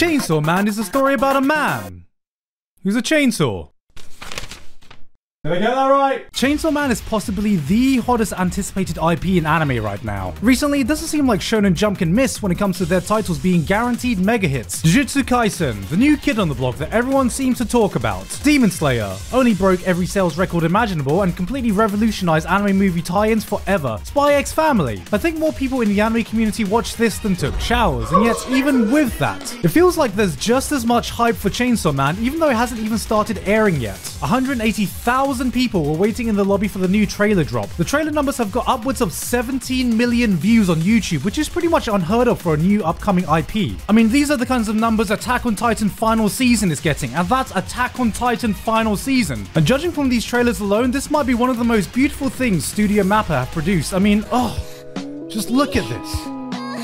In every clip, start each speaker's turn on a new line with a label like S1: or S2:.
S1: Chainsaw Man is a story about a man who's a chainsaw. Did I get that right? Chainsaw Man is possibly the hottest anticipated IP in anime right now. Recently, it doesn't seem like Shonen Jump can miss when it comes to their titles being guaranteed mega hits. Jujutsu Kaisen, the new kid on the block that everyone seems to talk about. Demon Slayer, only broke every sales record imaginable and completely revolutionized anime movie tie-ins forever. Spy X Family. I think more people in the anime community watched this than took showers, and yet even with that, it feels like there's just as much hype for Chainsaw Man even though it hasn't even started airing yet. 180,000 thousand people were waiting in the lobby for the new trailer drop. The trailer numbers have got upwards of 17 million views on YouTube, which is pretty much unheard of for a new upcoming IP. I mean, these are the kinds of numbers Attack on Titan final season is getting, and that's Attack on Titan final season. And judging from these trailers alone, this might be one of the most beautiful things Studio Mappa have produced. I mean, oh, just look at this.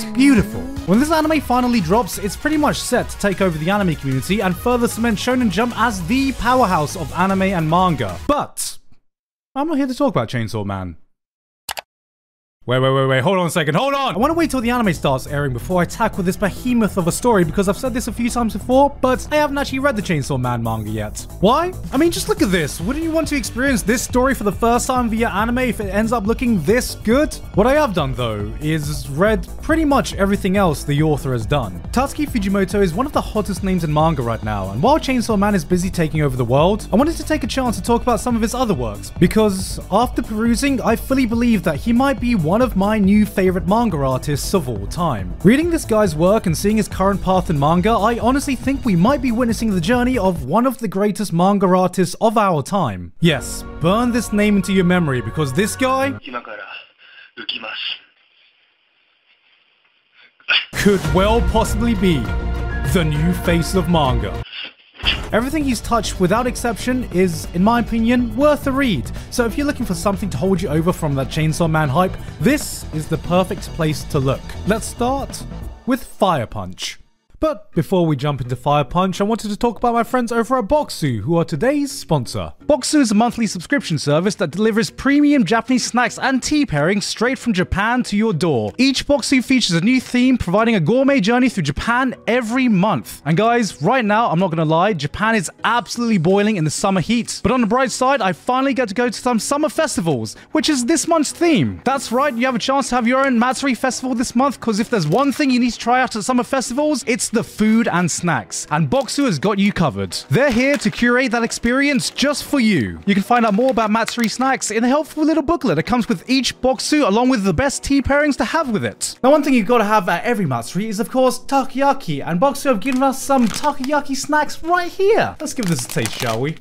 S1: It's beautiful. When this anime finally drops, it's pretty much set to take over the anime community and further cement Shonen Jump as the powerhouse of anime and manga. But I'm not here to talk about Chainsaw Man. Wait, wait, wait, wait, hold on a second, hold on! I want to wait till the anime starts airing before I tackle this behemoth of a story because I've said this a few times before, but I haven't actually read the Chainsaw Man manga yet. Why? I mean, just look at this. Wouldn't you want to experience this story for the first time via anime if it ends up looking this good? What I have done, though, is read pretty much everything else the author has done. Tatsuki Fujimoto is one of the hottest names in manga right now, and while Chainsaw Man is busy taking over the world, I wanted to take a chance to talk about some of his other works, because after perusing, I fully believe that he might be one one of my new favorite manga artists of all time. Reading this guy's work and seeing his current path in manga, I honestly think we might be witnessing the journey of one of the greatest manga artists of our time. Yes, burn this name into your memory because this guy could well possibly be the new face of manga. Everything he's touched, without exception, is, in my opinion, worth a read. So if you're looking for something to hold you over from that Chainsaw Man hype, this is the perfect place to look. Let's start with Fire Punch. But before we jump into Fire Punch, I wanted to talk about my friends over at Bokksu, who are today's sponsor. Bokksu is a monthly subscription service that delivers premium Japanese snacks and tea pairings straight from Japan to your door. Each Bokksu features a new theme, providing a gourmet journey through Japan every month. And guys, right now, I'm not gonna lie, Japan is absolutely boiling in the summer heat. But on the bright side, I finally get to go to some summer festivals, which is this month's theme. That's right, you have a chance to have your own Matsuri festival this month, because if there's one thing you need to try out at summer festivals, it's the food and snacks, and Bokksu has got you covered. They're here to curate that experience just for you. You can find out more about Matsuri snacks in a helpful little booklet that comes with each Bokksu along with the best tea pairings to have with it. Now one thing you've got to have at every Matsuri is of course takoyaki, and Bokksu have given us some takoyaki snacks right here. Let's give this a taste, shall we?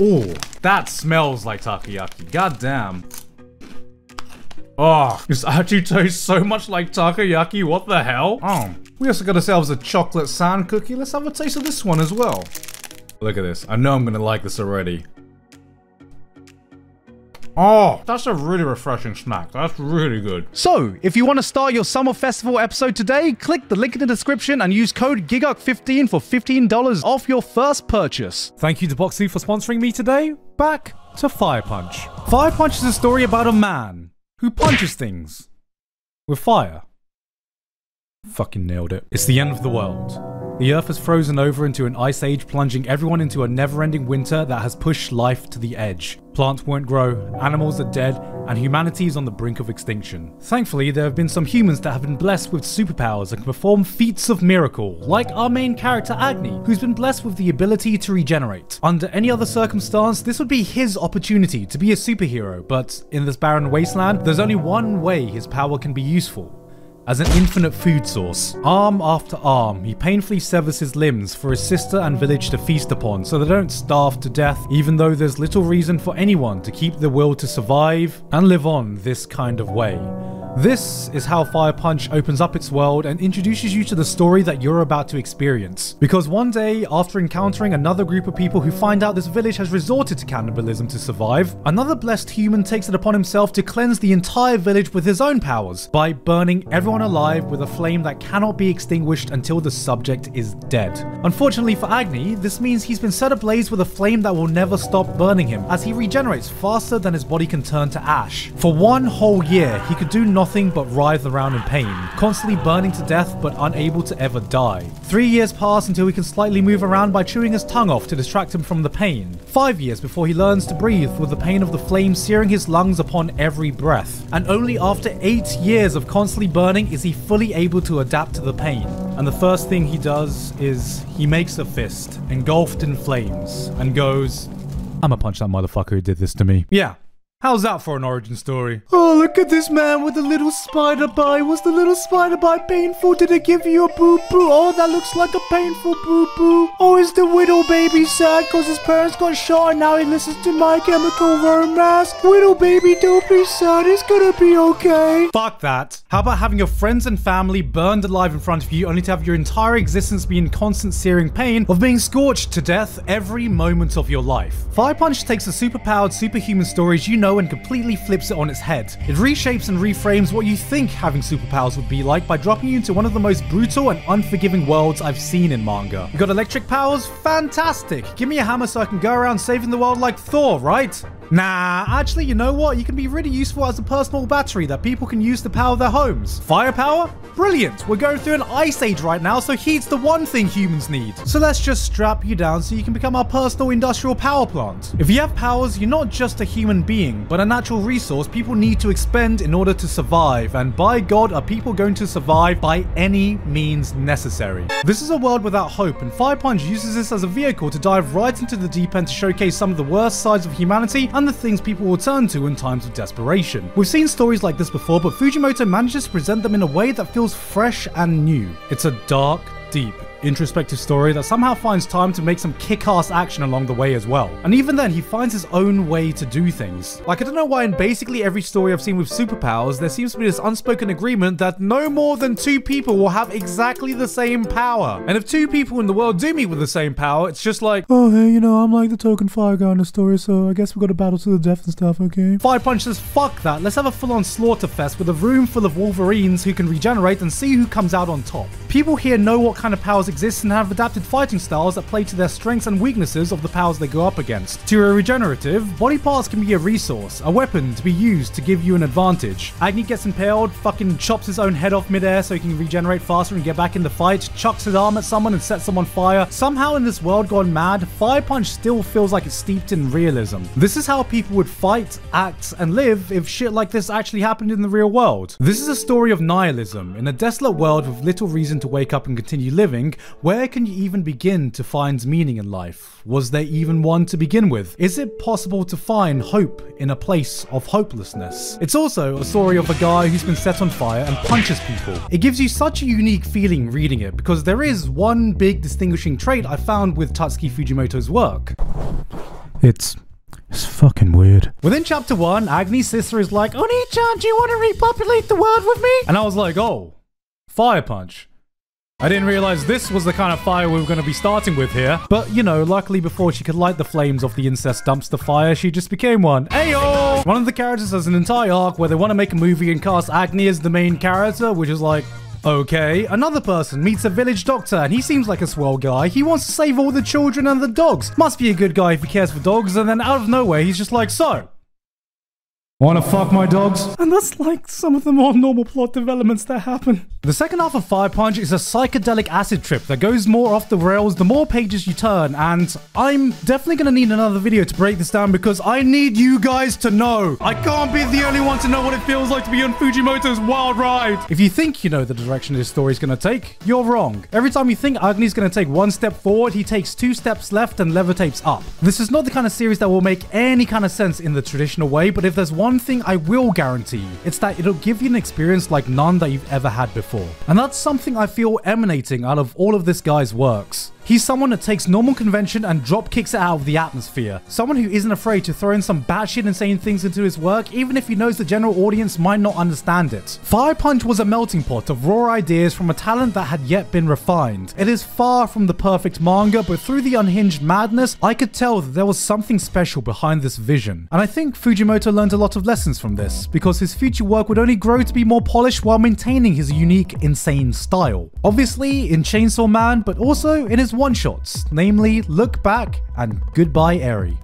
S1: Oh, that smells like takoyaki. God damn. Oh, this actually tastes so much like takoyaki. What the hell? Oh, we also got ourselves a chocolate sand cookie. Let's have a taste of this one as well. Look at this. I know I'm gonna like this already. Oh, that's a really refreshing snack. That's really good. So, if you want to start your summer festival episode today, click the link in the description and use code GIGGUK15 for $15 off your first purchase. Thank you to Bokksu for sponsoring me today. Back to Fire Punch. Fire Punch is a story about a man who punches things with fire. Fucking nailed it. It's the end of the world. The Earth has frozen over into an ice age, plunging everyone into a never ending winter that has pushed life to the edge. Plants won't grow, animals are dead, and humanity is on the brink of extinction. Thankfully, there have been some humans that have been blessed with superpowers and can perform feats of miracle, like our main character Agni, who's been blessed with the ability to regenerate. Under any other circumstance, this would be his opportunity to be a superhero, but in this barren wasteland, there's only one way his power can be useful as an infinite food source. Arm after arm, he painfully severs his limbs for his sister and village to feast upon so they don't starve to death, even though there's little reason for anyone to keep the will to survive and live on this kind of way. This is how Fire Punch opens up its world and introduces you to the story that you're about to experience. Because one day, after encountering another group of people who find out this village has resorted to cannibalism to survive, another blessed human takes it upon himself to cleanse the entire village with his own powers by burning everyone alive with a flame that cannot be extinguished until the subject is dead. Unfortunately for Agni, this means he's been set ablaze with a flame that will never stop burning him as he regenerates faster than his body can turn to ash. For one whole year, he could do nothing nothing but writhe around in pain, constantly burning to death but unable to ever die. Three years pass until he can slightly move around by chewing his tongue off to distract him from the pain. Five years before he learns to breathe with the pain of the flame searing his lungs upon every breath. And only after eight years of constantly burning is he fully able to adapt to the pain. And the first thing he does is he makes a fist, engulfed in flames, and goes, I'ma punch that motherfucker who did this to me. Yeah, How's that for an origin story? Oh, look at this man with a little spider bite. Was the little spider bite painful? Did it give you a boo boo? Oh, that looks like a painful boo boo. Oh, is the widow baby sad because his parents got shot and now he listens to My Chemical Romance? Widow baby, don't be sad. It's gonna be okay. Fuck that. How about having your friends and family burned alive in front of you only to have your entire existence be in constant searing pain of being scorched to death every moment of your life? Fire Punch takes the superpowered superhuman stories you know and completely flips it on its head. It reshapes and reframes what you think having superpowers would be like by dropping you into one of the most brutal and unforgiving worlds I've seen in manga. You got electric powers? Fantastic! Give me a hammer so I can go around saving the world like Thor, right? Nah, actually, you know what? You can be really useful as a personal battery that people can use to power their homes. Firepower? Brilliant! We're going through an ice age right now, so heat's the one thing humans need. So let's just strap you down so you can become our personal industrial power plant. If you have powers, you're not just a human being, but a natural resource people need to expend in order to survive. And by God, are people going to survive by any means necessary? This is a world without hope, and Fire Punch uses this as a vehicle to dive right into the deep end to showcase some of the worst sides of humanity and the things people will turn to in times of desperation. We've seen stories like this before, but Fujimoto manages to present them in a way that feels fresh and new. It's a dark, deep, introspective story that somehow finds time to make some kick-ass action along the way as well. And even then, he finds his own way to do things. Like, I don't know why in basically every story I've seen with superpowers, there seems to be this unspoken agreement that no more than two people will have exactly the same power. And if two people in the world do meet with the same power, it's just like, oh, hey, you know, I'm like the token fire guy in the story, so I guess we've got to battle to the death and stuff, okay? Fire Punch says, fuck that, let's have a full-on slaughter fest with a room full of Wolverines who can regenerate and see who comes out on top. People here know what kind of powers exist and have adapted fighting styles that play to their strengths and weaknesses of the powers they go up against. To a regenerative, body parts can be a resource, a weapon to be used to give you an advantage. Agni gets impaled, fucking chops his own head off midair so he can regenerate faster and get back in the fight, chucks his arm at someone and sets them on fire. Somehow in this world gone mad, Fire Punch still feels like it's steeped in realism. This is how people would fight, act, and live if shit like this actually happened in the real world. This is a story of nihilism. In a desolate world with little reason to wake up and continue living, where can you even begin to find meaning in life? Was there even one to begin with? Is it possible to find hope in a place of hopelessness? It's also a story of a guy who's been set on fire and punches people. It gives you such a unique feeling reading it because there is one big distinguishing trait I found with Tatsuki Fujimoto's work. It's it's fucking weird. Within chapter 1, Agni's sister is like, Onii-chan, do you want to repopulate the world with me? And I was like, oh, Fire Punch. I didn't realize this was the kind of fire we were going to be starting with here. But, you know, luckily before she could light the flames off the incest dumpster fire, she just became one. Ayo! One of the characters has an entire arc where they want to make a movie and cast Agni as the main character, which is like, Okay, another person meets a village doctor and he seems like a swell guy. He wants to save all the children and the dogs. Must be a good guy if he cares for dogs. And then out of nowhere, he's just like, so, Wanna fuck my dogs? And that's like some of the more normal plot developments that happen. The second half of Fire Punch is a psychedelic acid trip that goes more off the rails the more pages you turn, and I'm definitely gonna need another video to break this down because I need you guys to know. I can't be the only one to know what it feels like to be on Fujimoto's wild ride. If you think you know the direction this story is gonna take, you're wrong. Every time you think Agni's gonna take one step forward, he takes two steps left and levitates up. This is not the kind of series that will make any kind of sense in the traditional way, but if there's one one thing I will guarantee, you, it's that it'll give you an experience like none that you've ever had before. And that's something I feel emanating out of all of this guy's works. He's someone that takes normal convention and drop kicks it out of the atmosphere. Someone who isn't afraid to throw in some batshit insane things into his work, even if he knows the general audience might not understand it. Fire Punch was a melting pot of raw ideas from a talent that had yet been refined. It is far from the perfect manga, but through the unhinged madness, I could tell that there was something special behind this vision. And I think Fujimoto learned a lot of lessons from this, because his future work would only grow to be more polished while maintaining his unique, insane style. Obviously in Chainsaw Man, but also in his one-shots, namely Look Back and Goodbye Eri.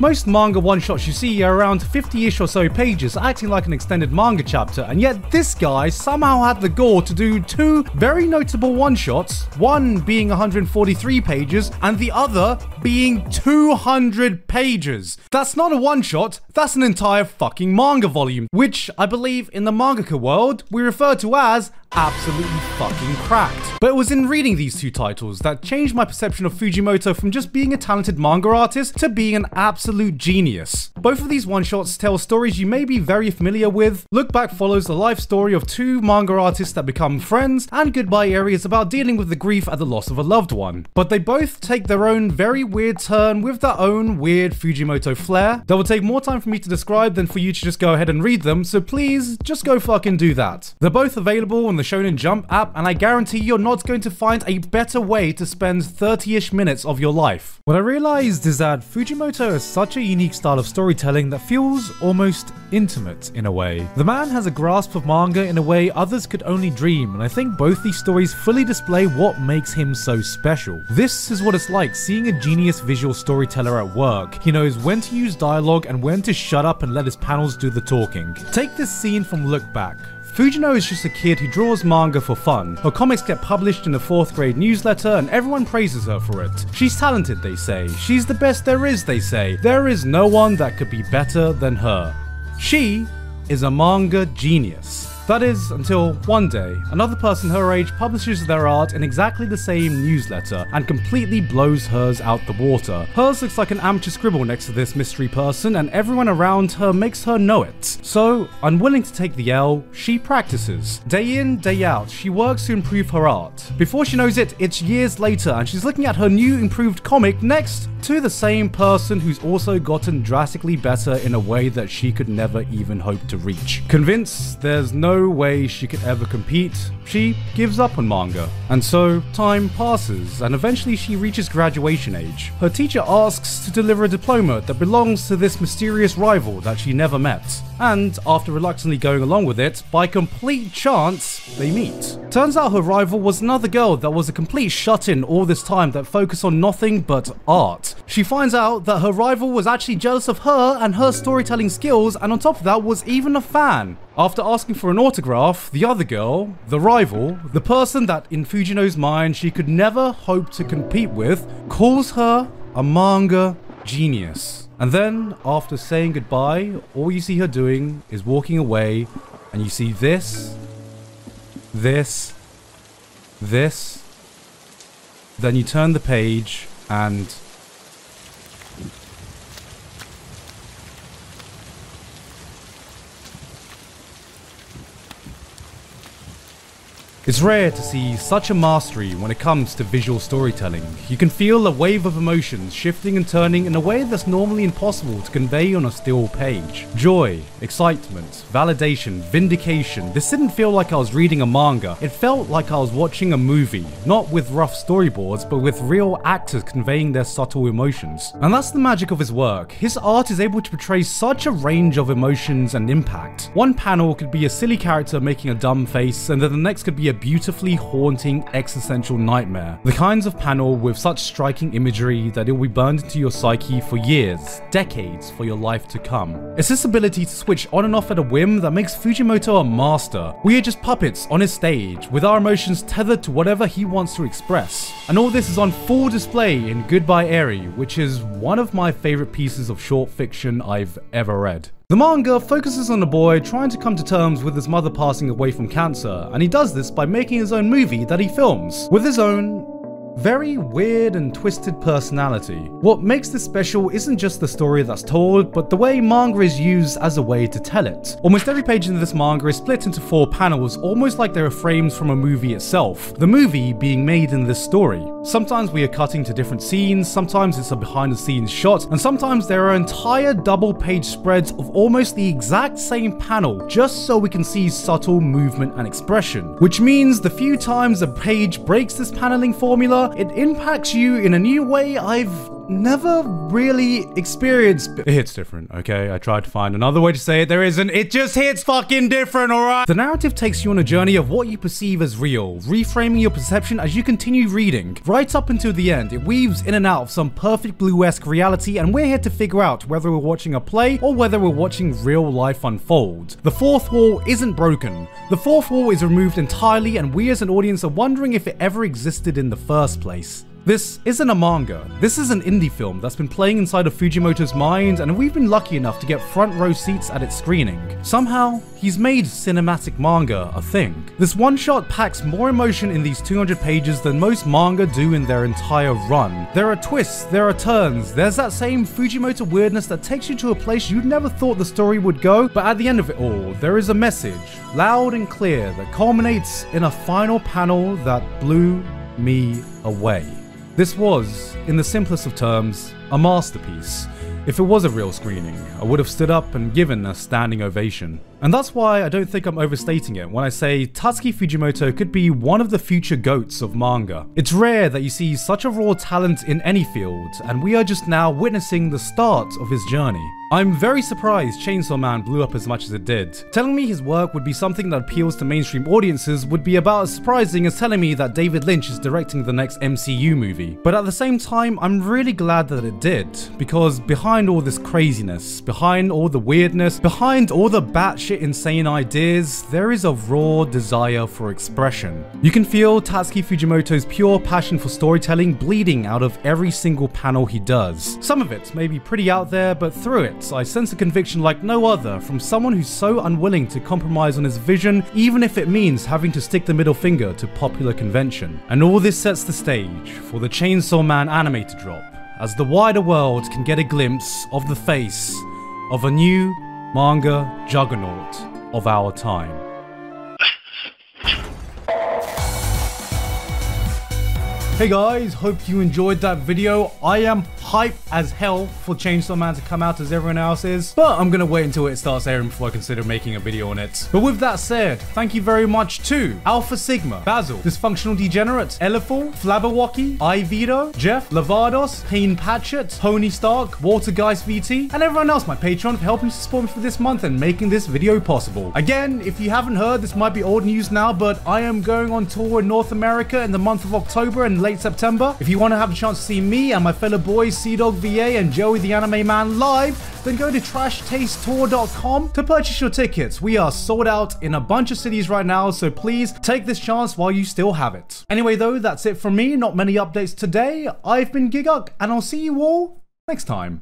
S1: Most manga one-shots you see are around 50-ish or so pages, acting like an extended manga chapter, and yet this guy somehow had the gall to do two very notable one-shots, one being 143 pages and the other being 200 pages. That's not a one-shot, that's an entire fucking manga volume, which I believe in the mangaka world we refer to as absolutely fucking cracked. But it was in reading these two titles that changed my perception of Fujimoto from just being a talented manga artist to being an absolute genius. Both of these one-shots tell stories you may be very familiar with. Look Back follows the life story of two manga artists that become friends, and Goodbye Eri is about dealing with the grief at the loss of a loved one. But they both take their own very weird turn with their own weird Fujimoto flair that will take more time for me to describe than for you to just go ahead and read them, so please just go fucking do that. They're both available on the Shonen Jump app, and I guarantee you're not going to find a better way to spend 30-ish minutes of your life. What I realized is that Fujimoto has such a unique style of storytelling that feels almost intimate in a way. The man has a grasp of manga in a way others could only dream, and I think both these stories fully display what makes him so special. This is what it's like seeing a genius visual storyteller at work. He knows when to use dialogue and when to shut up and let his panels do the talking. Take this scene from Look Back. Fujino is just a kid who draws manga for fun. Her comics get published in a 4th grade newsletter and everyone praises her for it. She's talented, they say. She's the best there is, they say. There is no one that could be better than her. She is a manga genius. That is, until one day, another person her age publishes their art in exactly the same newsletter and completely blows hers out the water. Hers looks like an amateur scribble next to this mystery person, and everyone around her makes her know it. So, unwilling to take the L, she practices. Day in, day out, she works to improve her art. Before she knows it, it's years later, and she's looking at her new improved comic next to the same person who's also gotten drastically better in a way that she could never even hope to reach. Convinced there's no way she could ever compete, she gives up on manga. And so, time passes, and eventually she reaches graduation age. Her teacher asks to deliver a diploma that belongs to this mysterious rival that she never met. And after reluctantly going along with it, by complete chance, they meet. Turns out her rival was another girl that was a complete shut in all this time that focused on nothing but art. She finds out that her rival was actually jealous of her and her storytelling skills, and on top of that, was even a fan. After asking for an autograph, the other girl, the rival, the person that in Fujino's mind she could never hope to compete with, calls her a manga genius. And then, after saying goodbye, all you see her doing is walking away, and you see this, this, this. Then you turn the page, and It's rare to see such a mastery when it comes to visual storytelling. You can feel a wave of emotions shifting and turning in a way that's normally impossible to convey on a still page. Joy, excitement, validation, vindication. This didn't feel like I was reading a manga. It felt like I was watching a movie, not with rough storyboards, but with real actors conveying their subtle emotions. And that's the magic of his work. His art is able to portray such a range of emotions and impact. One panel could be a silly character making a dumb face, and then the next could be a beautifully haunting existential nightmare. The kinds of panel with such striking imagery that it will be burned into your psyche for years, decades for your life to come. It's this ability to switch on and off at a whim that makes Fujimoto a master. We are just puppets on his stage, with our emotions tethered to whatever he wants to express. And all this is on full display in Goodbye Eri, which is one of my favorite pieces of short fiction I've ever read. The manga focuses on a boy trying to come to terms with his mother passing away from cancer, and he does this by making his own movie that he films, with his own very weird and twisted personality. What makes this special isn't just the story that's told, but the way manga is used as a way to tell it. Almost every page in this manga is split into four panels, almost like they are frames from a movie itself, the movie being made in this story. Sometimes we are cutting to different scenes, sometimes it's a behind the scenes shot, and sometimes there are entire double page spreads of almost the exact same panel, just so we can see subtle movement and expression. Which means the few times a page breaks this paneling formula, it impacts you in a new way. I've never really experienced. It hits different, okay? I tried to find another way to say it. There isn't. It just hits fucking different, alright? The narrative takes you on a journey of what you perceive as real, reframing your perception as you continue reading. Right up until the end, it weaves in and out of some perfect blue-esque reality, and we're here to figure out whether we're watching a play or whether we're watching real life unfold. The fourth wall isn't broken. The fourth wall is removed entirely, and we as an audience are wondering if it ever existed in the first place. This isn't a manga. This is an indie film that's been playing inside of Fujimoto's mind, and we've been lucky enough to get front row seats at its screening. Somehow, he's made cinematic manga a thing. This one shot packs more emotion in these 200 pages than most manga do in their entire run. There are twists, there are turns, there's that same Fujimoto weirdness that takes you to a place you'd never thought the story would go, but at the end of it all, there is a message, loud and clear, that culminates in a final panel that blew me away. This was, in the simplest of terms, a masterpiece. If it was a real screening, I would have stood up and given a standing ovation. And that's why I don't think I'm overstating it when I say Tatsuki Fujimoto could be one of the future goats of manga. It's rare that you see such a raw talent in any field, and we are just now witnessing the start of his journey. I'm very surprised Chainsaw Man blew up as much as it did. Telling me his work would be something that appeals to mainstream audiences would be about as surprising as telling me that David Lynch is directing the next MCU movie. But at the same time, I'm really glad that it did, because behind all this craziness, behind all the weirdness, behind all the batshit insane ideas, there is a raw desire for expression. You can feel Tatsuki Fujimoto's pure passion for storytelling bleeding out of every single panel he does. Some of it may be pretty out there, but through it, I sense a conviction like no other from someone who's so unwilling to compromise on his vision, even if it means having to stick the middle finger to popular convention. And all this sets the stage for the Chainsaw Man anime to drop, as the wider world can get a glimpse of the face of a new manga juggernaut of our time. Hey guys, hope you enjoyed that video. I am hype as hell for Chainsaw Man to come out as everyone else is, but I'm gonna wait until it starts airing before I consider making a video on it. But with that said, thank you very much to Alpha Sigma, Basil, Dysfunctional Degenerate, Eliful, Flabberwocky, Ivito, Jeff, Lavados, Payne Patchett, Tony Stark, Watergeist VT, and everyone else my Patreon for helping to support me for this month and making this video possible. Again, if you haven't heard, this might be old news now, but I am going on tour in North America in the month of October and late September. If you want to have a chance to see me and my fellow boys CDawgVA and Joey the Anime Man live, then go to trashtastetour.com to purchase your tickets. We are sold out in a bunch of cities right now, so please take this chance while you still have it. Anyway, though, that's it from me. Not many updates today. I've been Gigguk, and I'll see you all next time.